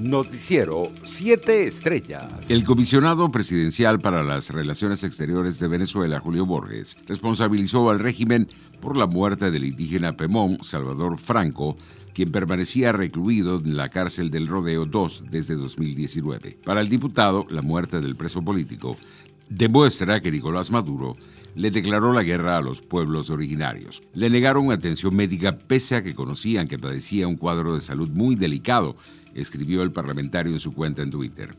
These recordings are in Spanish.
Noticiero 7 Estrellas. El comisionado presidencial para las Relaciones Exteriores de Venezuela, Julio Borges, responsabilizó al régimen por la muerte del indígena Pemón, Salvador Franco, quien permanecía recluido en la cárcel del Rodeo 2 desde 2019. Para el diputado, la muerte del preso político demuestra que Nicolás Maduro le declaró la guerra a los pueblos originarios. Le negaron atención médica pese a que conocían que padecía un cuadro de salud muy delicado, escribió el parlamentario en su cuenta en Twitter.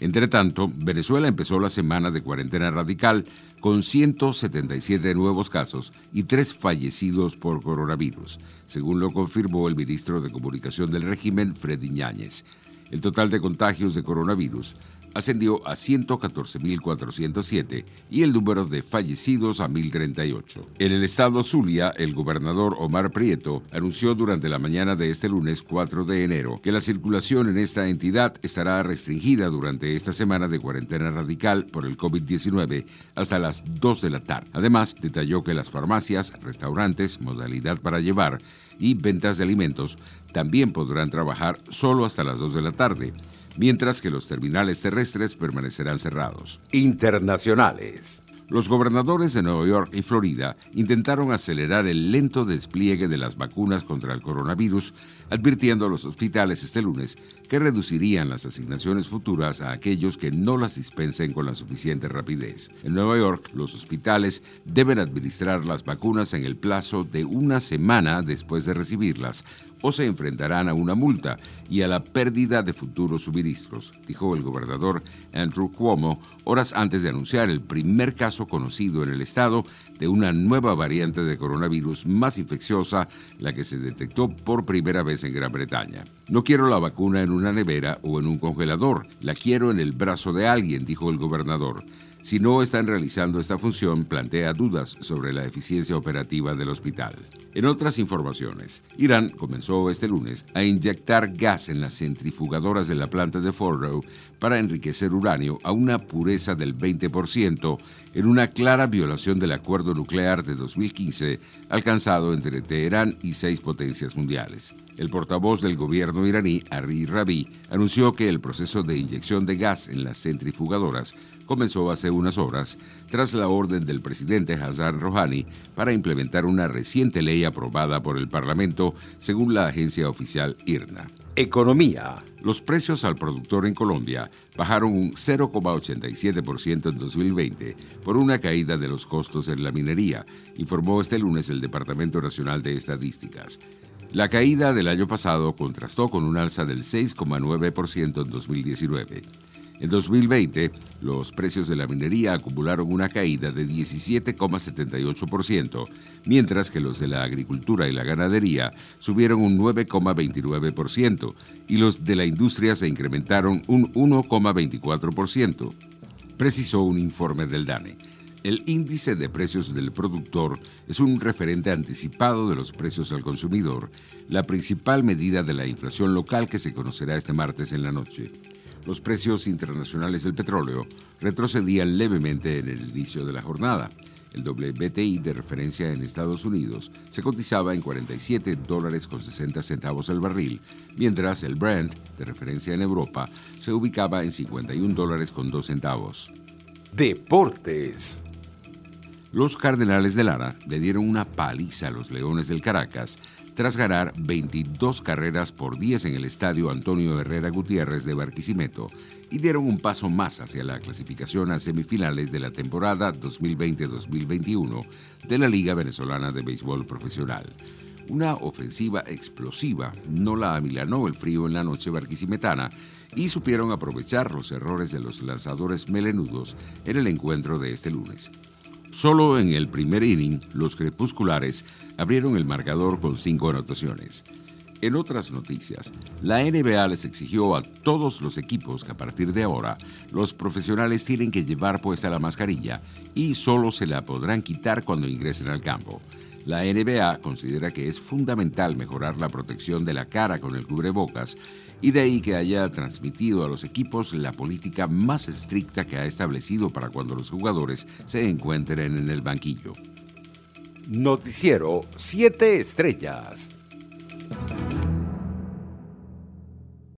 Entre tanto, Venezuela empezó la semana de cuarentena radical con 177 nuevos casos y tres fallecidos por coronavirus, según lo confirmó el ministro de Comunicación del régimen, Freddy Ñáñez. El total de contagios de coronavirus ascendió a 114.407 y el número de fallecidos a 1.038. En el estado Zulia, el gobernador Omar Prieto anunció durante la mañana de este lunes 4 de enero que la circulación en esta entidad estará restringida durante esta semana de cuarentena radical por el COVID-19 hasta las 2 de la tarde. Además, detalló que las farmacias, restaurantes, modalidad para llevar y ventas de alimentos también podrán trabajar solo hasta las 2 de la tarde mientras que los terminales terrestres permanecerán cerrados. Internacionales. Los gobernadores de Nueva York y Florida intentaron acelerar el lento despliegue de las vacunas contra el coronavirus, advirtiendo a los hospitales este lunes que reducirían las asignaciones futuras a aquellos que no las dispensen con la suficiente rapidez. En Nueva York, los hospitales deben administrar las vacunas en el plazo de una semana después de recibirlas, o se enfrentarán a una multa y a la pérdida de futuros suministros, dijo el gobernador Andrew Cuomo horas antes de anunciar el primer caso conocido en el estado de una nueva variante de coronavirus más infecciosa, la que se detectó por primera vez en Gran Bretaña. No quiero la vacuna en una nevera o en un congelador, la quiero en el brazo de alguien, dijo el gobernador. Si no están realizando esta función, plantea dudas sobre la eficiencia operativa del hospital. En otras informaciones, Irán comenzó este lunes a inyectar gas en las centrifugadoras de la planta de Fordow para enriquecer uranio a una pureza del 20% en una clara violación del acuerdo nuclear de 2015 alcanzado entre Teherán y seis potencias mundiales. El portavoz del gobierno iraní, Ari Rabi, anunció que el proceso de inyección de gas en las centrifugadoras comenzó hace unas horas tras la orden del presidente Hassan Rouhani para implementar una reciente ley aprobada por el Parlamento, según la agencia oficial IRNA. Economía. Los precios al productor en Colombia bajaron un 0,87% en 2020 por una caída de los costos en la minería, informó este lunes el Departamento Nacional de Estadísticas. La caída del año pasado contrastó con un alza del 6,9% en 2019. En 2020, los precios de la minería acumularon una caída de 17,78%, mientras que los de la agricultura y la ganadería subieron un 9,29% y los de la industria se incrementaron un 1,24%, precisó un informe del DANE. El índice de precios del productor es un referente anticipado de los precios al consumidor, la principal medida de la inflación local que se conocerá este martes en la noche los precios internacionales del petróleo retrocedían levemente en el inicio de la jornada. El WTI de referencia en Estados Unidos se cotizaba en 47 dólares con 60 centavos el barril, mientras el Brent de referencia en Europa se ubicaba en 51 dólares con 2 centavos. Deportes. Los Cardenales de Lara le dieron una paliza a los Leones del Caracas tras ganar 22 carreras por 10 en el estadio Antonio Herrera Gutiérrez de Barquisimeto y dieron un paso más hacia la clasificación a semifinales de la temporada 2020-2021 de la Liga Venezolana de Béisbol Profesional. Una ofensiva explosiva no la amilanó el frío en la noche barquisimetana y supieron aprovechar los errores de los lanzadores melenudos en el encuentro de este lunes. Solo en el primer inning, los crepusculares abrieron el marcador con cinco anotaciones. En otras noticias, la NBA les exigió a todos los equipos que a partir de ahora los profesionales tienen que llevar puesta la mascarilla y solo se la podrán quitar cuando ingresen al campo. La NBA considera que es fundamental mejorar la protección de la cara con el cubrebocas y de ahí que haya transmitido a los equipos la política más estricta que ha establecido para cuando los jugadores se encuentren en el banquillo. Noticiero 7 Estrellas.